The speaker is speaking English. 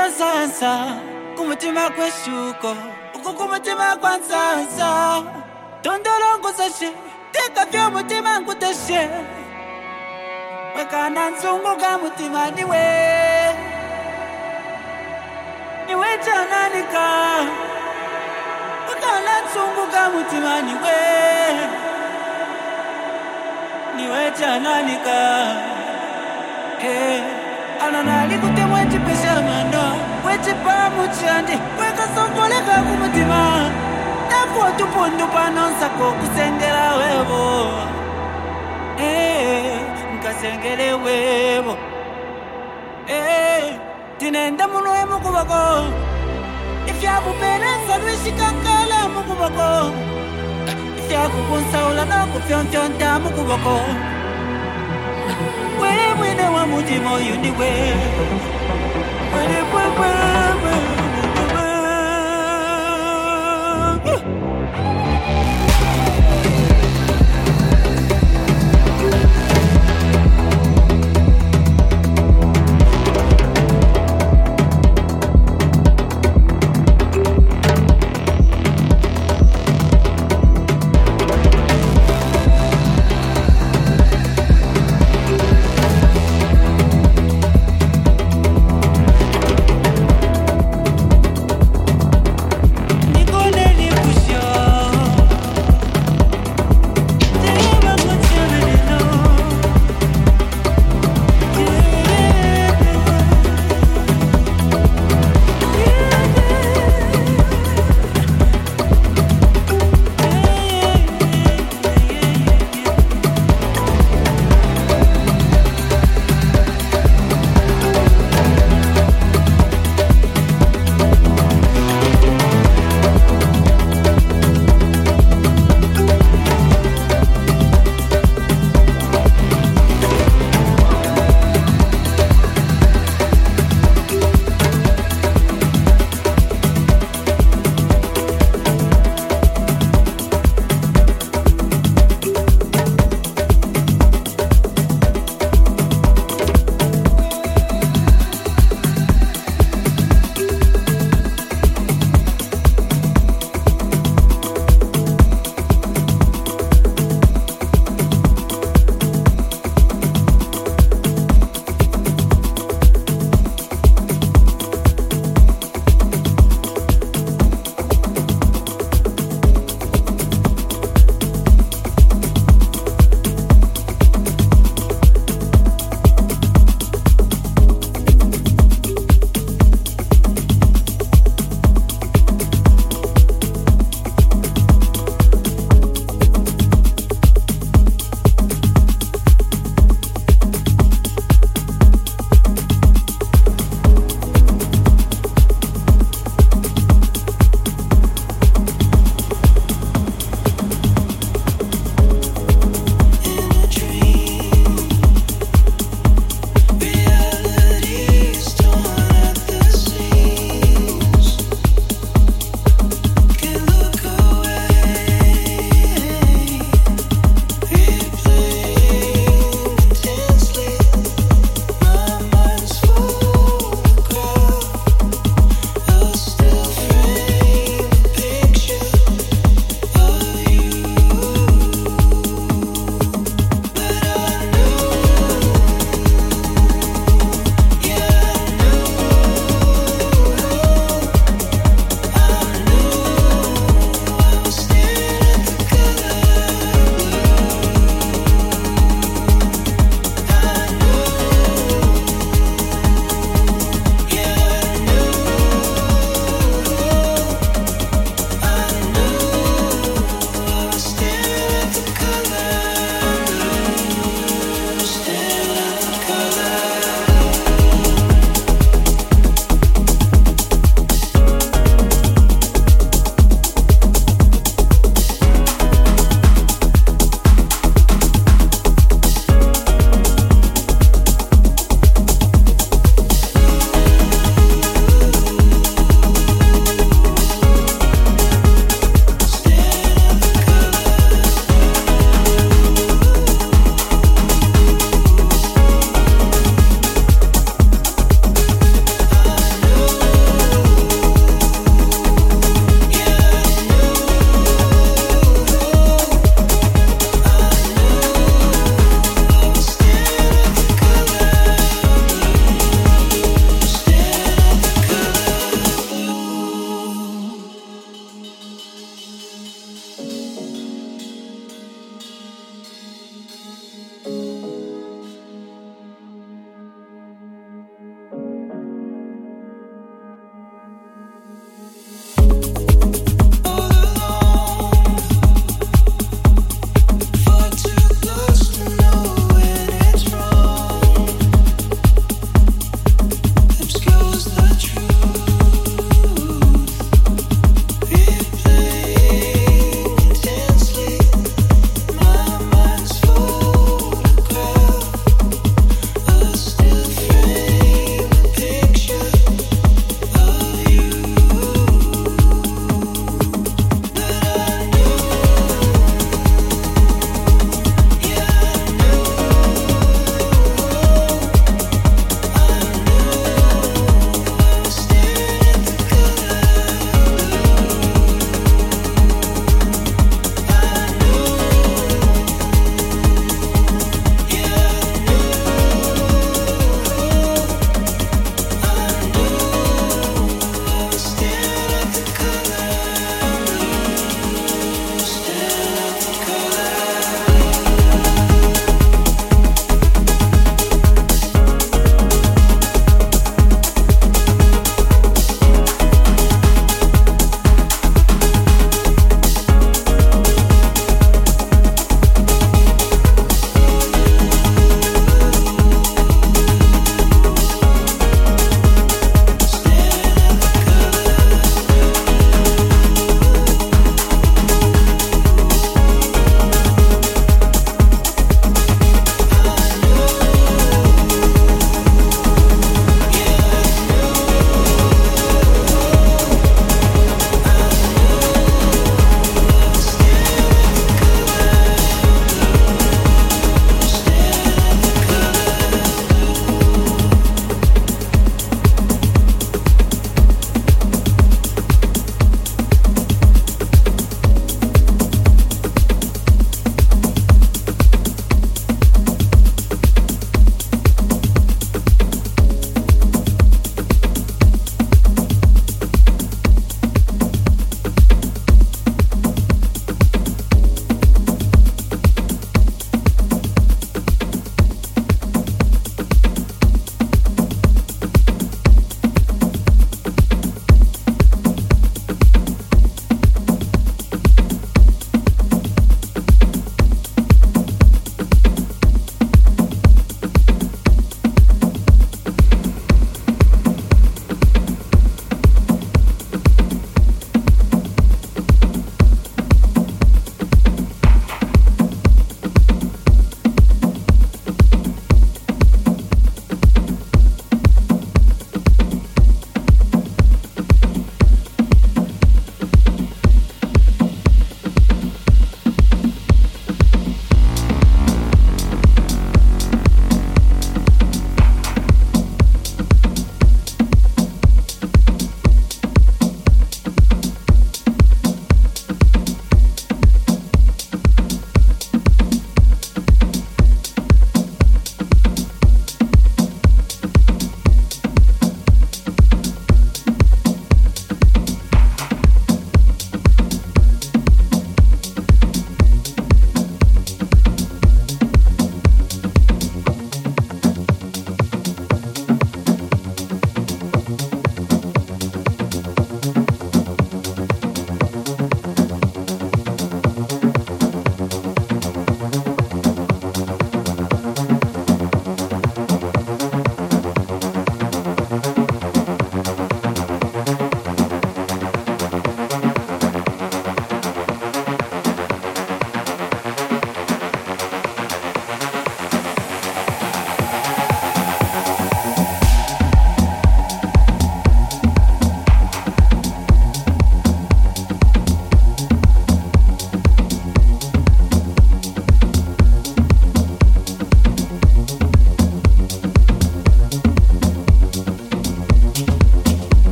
kuti nemwene chalo cha sansa kumutima kweshuko uku kumutima kwa nsansa tondolongosashe tekavyo mutima nkuteshe. Wekana nsunguka mutima niwe. Niwe chananika wekana nsunguka mutima niwe. Niwe chananika hey. ananali kuti mwechipesha mano wechipamu chandi wekasongoleka kumutima. Nakuwa tupundu panonsako kusengela wevo hey. Eh, nkasengele wevo hey. Eh, tinenda munoye mukuvako ifyakupenesa lwishikankala mukuvako ifyakukunsaula nokufyontyonta mukuvako wewe mwene wa mutima uyu ni wewe Wewe, wewe,